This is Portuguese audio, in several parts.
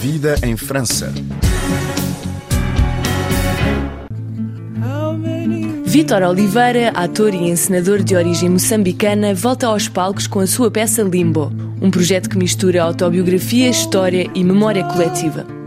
Vida em França. Vítor Oliveira, ator e encenador de origem moçambicana, volta aos palcos com a sua peça Limbo, um projeto que mistura autobiografia, história e memória coletiva.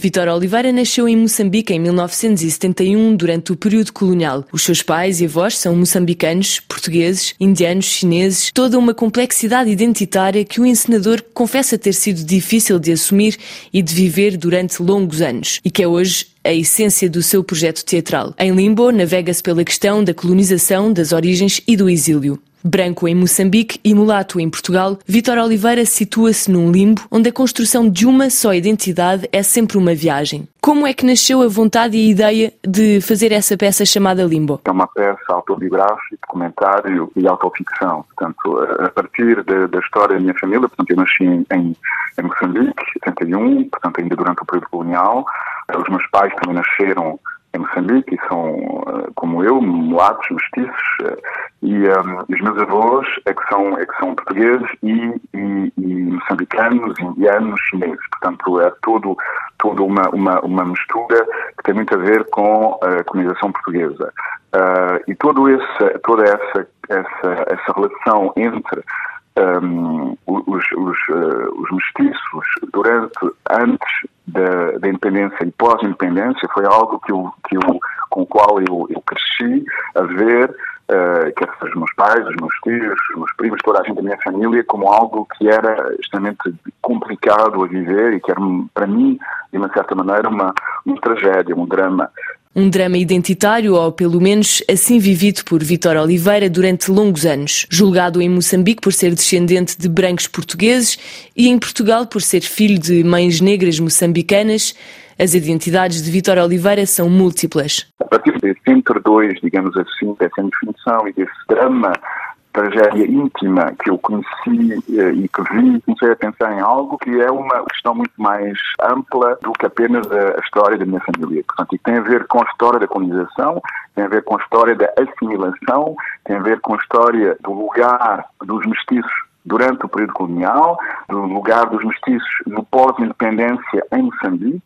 Vitor Oliveira nasceu em Moçambique em 1971, durante o período colonial. Os seus pais e avós são moçambicanos, portugueses, indianos, chineses, toda uma complexidade identitária que o encenador confessa ter sido difícil de assumir e de viver durante longos anos, e que é hoje a essência do seu projeto teatral. Em Limbo, navega-se pela questão da colonização, das origens e do exílio. Branco em Moçambique e mulato em Portugal, Vitor Oliveira situa-se num limbo onde a construção de uma só identidade é sempre uma viagem. Como é que nasceu a vontade e a ideia de fazer essa peça chamada Limbo? É uma peça autobiográfica, documentário e autoficção. Portanto, a partir de, da história da minha família, portanto, eu nasci em, em Moçambique, em 71, portanto, ainda durante o período colonial. Os meus pais também nasceram em Moçambique e são, eh, como eu, mulatos, mestiços, eh, e um, os meus avós é que são, é que são portugueses e, e, e moçambicanos, indianos, chineses. Portanto, é todo, toda uma, uma, uma mistura que tem muito a ver com a colonização portuguesa. Uh, e todo esse, toda essa, essa, essa relação entre um, os, os, uh, os mestiços durante, antes da, da independência e pós-independência foi algo que eu, que eu, com o qual eu, eu cresci a ver, uh, quer os meus pais, os meus tios, os meus primos, toda a gente da minha família, como algo que era extremamente complicado a viver e que era, para mim, de uma certa maneira, uma, uma tragédia, um drama. Um drama identitário, ou pelo menos assim vivido por Vitor Oliveira durante longos anos. Julgado em Moçambique por ser descendente de brancos portugueses e em Portugal por ser filho de mães negras moçambicanas, as identidades de Vitor Oliveira são múltiplas. A partir desse entre dois, digamos assim, dessa definição e desse drama tragédia íntima que eu conheci eh, e que vi, comecei a pensar em algo que é uma questão muito mais ampla do que apenas a, história da minha família. Portanto, e tem a ver com a história da colonização, tem a ver com a história da assimilação, tem a ver com a história do lugar dos mestiços durante o período colonial, do lugar dos mestiços no pós-independência em Moçambique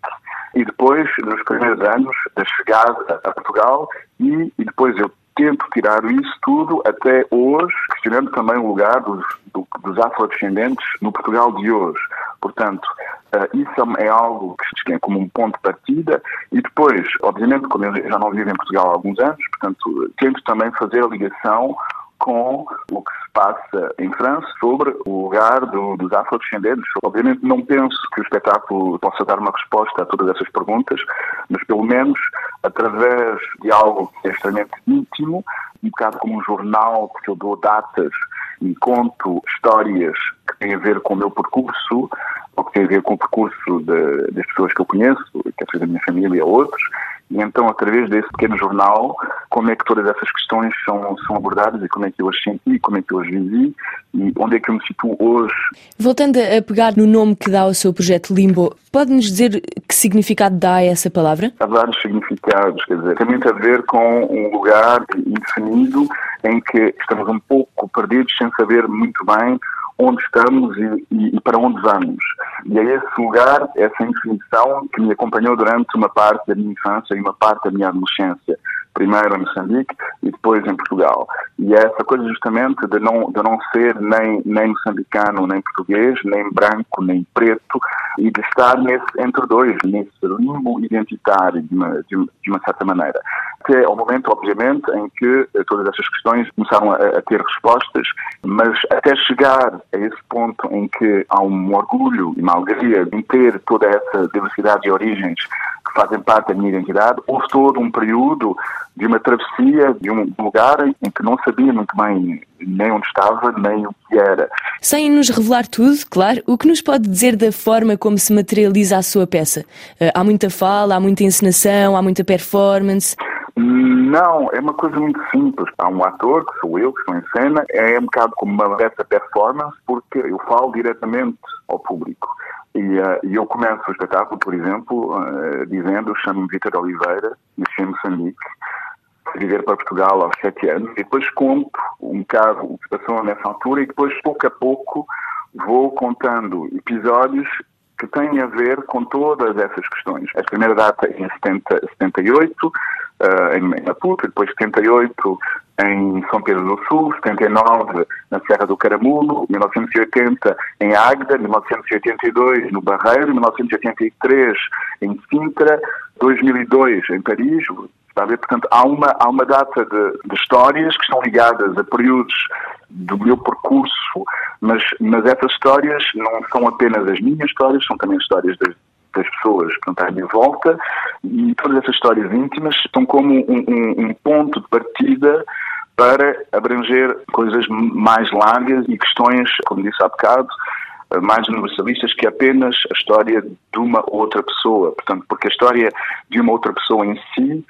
e depois nos primeiros anos da chegada a Portugal e, e depois eu tento tirar isso tudo até hoje, questionando também o lugar dos, do, dos afrodescendentes no Portugal de hoje. Portanto, uh, isso é algo que é como um ponto de partida e depois, obviamente, como eu já não vivo em Portugal há alguns anos, portanto, tento também fazer a ligação com o que passa em França sobre o lugar do, dos afrodescendentes. Obviamente não penso que o espetáculo possa dar uma resposta a todas essas perguntas, mas pelo menos através de algo é extremamente íntimo, um bocado como um jornal, porque eu dou datas e conto histórias que têm a ver com o meu percurso, ou que têm a ver com o percurso de, das pessoas que eu conheço, quer seja da minha família ou outros, e então, através desse pequeno jornal, como é que todas essas questões são, são abordadas e como é que eu as senti, como é que eu as vivi e onde é que eu me situo hoje. Voltando a pegar no nome que dá ao seu projeto Limbo, pode-nos dizer que significado dá a essa palavra? Há vários significados, quer dizer, tem muito a ver com um lugar indefinido em que estamos um pouco perdidos sem saber muito bem onde estamos e, e, e, para onde vamos. E é esse lugar, essa indefinição que me acompanhou durante uma parte da minha infância e uma parte da minha adolescência primeiro em Moçambique e depois em Portugal. E é essa coisa justamente de não, de não ser nem, nem moçambicano, nem português, nem branco, nem preto, e de estar nesse entre dois, nesse limbo identitário, de uma, de, de uma certa maneira. Até ao momento, obviamente, em que eh, todas essas questões começaram a, a ter respostas, mas até chegar a esse ponto em que há um orgulho e uma alegria em ter toda essa diversidade de origens que fazem parte da minha identidade, houve todo um período de uma travessia de um lugar em que não sabia muito bem nem onde estava, nem o que era. Sem nos revelar tudo, claro, o que nos pode dizer da forma como se materializa a sua peça? Eh, há muita fala, há muita encenação, há muita performance? Não, é uma coisa muito simples. Há um ator, que sou eu, que estou em cena, é um bocado como uma dessa performance, porque eu falo diretamente ao público. E, uh, eu começo o espetáculo, por exemplo, uh, dizendo: chamo-me Vitor Oliveira, nasci em Moçambique, viver para Portugal aos sete anos, e depois conto um bocado o que passou nessa altura, e depois, pouco a pouco, vou contando episódios que têm a ver com todas essas questões. A primeira data é em 70, 78, uh, em Maputo, depois 78 em São Pedro do Sul, 79 na Serra do Caramulo, 1980 em Águeda, 1982 no Barreiro, 1983 em Sintra, 2002 em Paris, Está a ver? Portanto, há uma, há uma data de, de, histórias que estão ligadas a períodos do meu percurso, mas, mas essas histórias não são apenas as minhas histórias, são também histórias das, das pessoas estão à minha volta e todas essas histórias íntimas são como um, um, um ponto de partida para abranger coisas mais largas e questões, como disse há bocado, mais universalistas que apenas a história de uma outra pessoa. Portanto, porque a história de uma outra pessoa em si,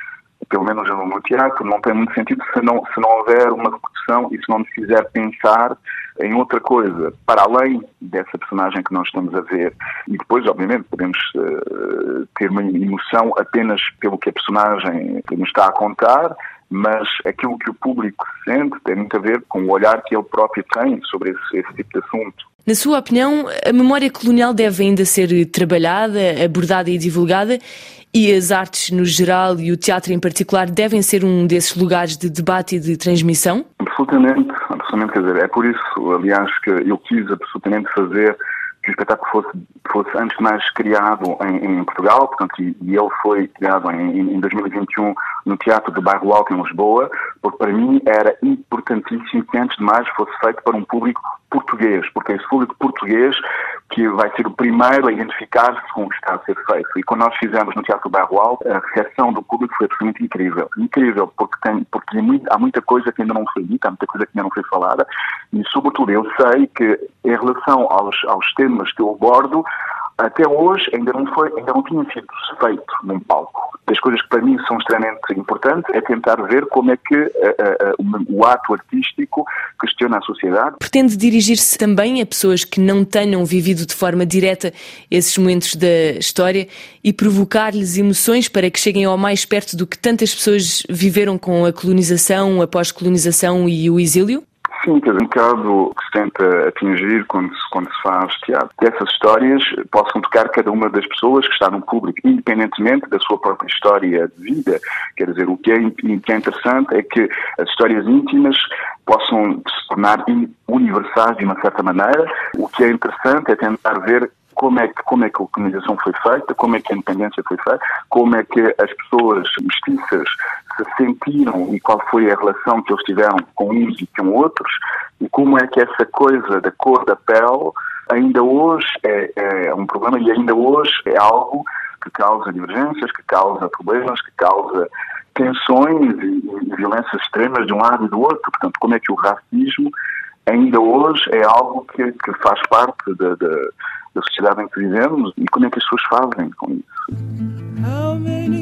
pelo menos no teatro, não tem muito sentido se não, se não houver uma repetição e se não nos fizer pensar em outra coisa, para além dessa personagem que nós estamos a ver. E depois, obviamente, podemos uh, ter uma emoção apenas pelo que a personagem nos está a contar, mas aquilo que o público sente tem muito a ver com o olhar que ele próprio tem sobre esse, esse tipo de assunto. Na sua opinião, a memória colonial deve ainda ser trabalhada, abordada e divulgada? E as artes no geral e o teatro em particular devem ser um desses lugares de debate e de transmissão? Absolutamente, absolutamente. Quer dizer, é por isso, aliás, que eu quis absolutamente fazer que o espetáculo fosse, fosse antes de mais criado em, em Portugal, portanto, e, e, ele foi criado em, em 2021 no Teatro do Bairro Alto, em Lisboa, porque para mim era importantíssimo que antes de mais fosse feito para um público português, porque é esse público português que vai ser o primeiro a identificar-se com o que está a ser feito. E quando nós fizemos no Teatro Bairro Alto, a recepção do público foi absolutamente incrível. Incrível, porque, tem, porque há muita coisa que ainda não foi dita, há muita coisa que ainda não foi falada, e sobretudo eu sei que em relação aos, aos temas que eu abordo, até hoje ainda não foi, ainda não tinha sido feito num palco. Das coisas que para mim são extremamente importantes é tentar ver como é que uh, uh, o ato artístico questiona a sociedade. Pretende dirigir-se também a pessoas que não tenham vivido de forma direta esses momentos da história e provocar-lhes emoções para que cheguem ao mais perto do que tantas pessoas viveram com a colonização, a pós-colonização e o exílio? Dizer, um bocado que se tenta atingir quando se, quando se faz teatro. Essas histórias possam tocar cada uma das pessoas que está no público, independentemente da sua própria história de vida. Quer dizer, o que é, que é interessante é que as histórias íntimas possam se tornar universais de uma certa maneira. O que é interessante é tentar ver como é, que, como é que a colonização foi feita, como é que a independência foi feita, como é que as pessoas mestiças se sentiram e qual foi a relação que eles tiveram com uns e com outros, e como é que essa coisa da cor da pele ainda hoje é, é um problema e ainda hoje é algo que causa divergências, que causa problemas, que causa tensões e, e violências extremas de um lado e do outro. Portanto, como é que o racismo ainda hoje é algo que, que faz parte da, da, da sociedade em que vivemos e como é que as pessoas fazem com isso.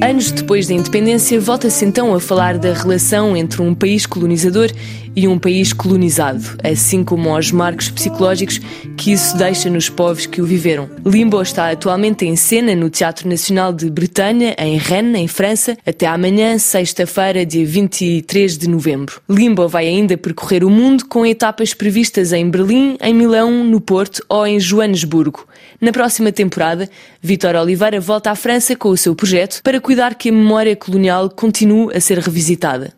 Anos depois da independência, volta-se então a falar da relação entre um país colonizador e um país colonizado, assim como aos marcos psicológicos que isso deixa nos povos que o viveram. Limbo está atualmente em cena no Teatro Nacional de Bretanha, em Rennes, em França, até amanhã, sexta-feira, dia 23 de novembro. Limbo vai ainda percorrer o mundo com etapas previstas em Berlim, em Milão, no Porto ou em Joanesburgo. Na próxima temporada, Vitor Oliveira volta à França com o seu projeto para cuidar que a memória colonial continue a ser revisitada.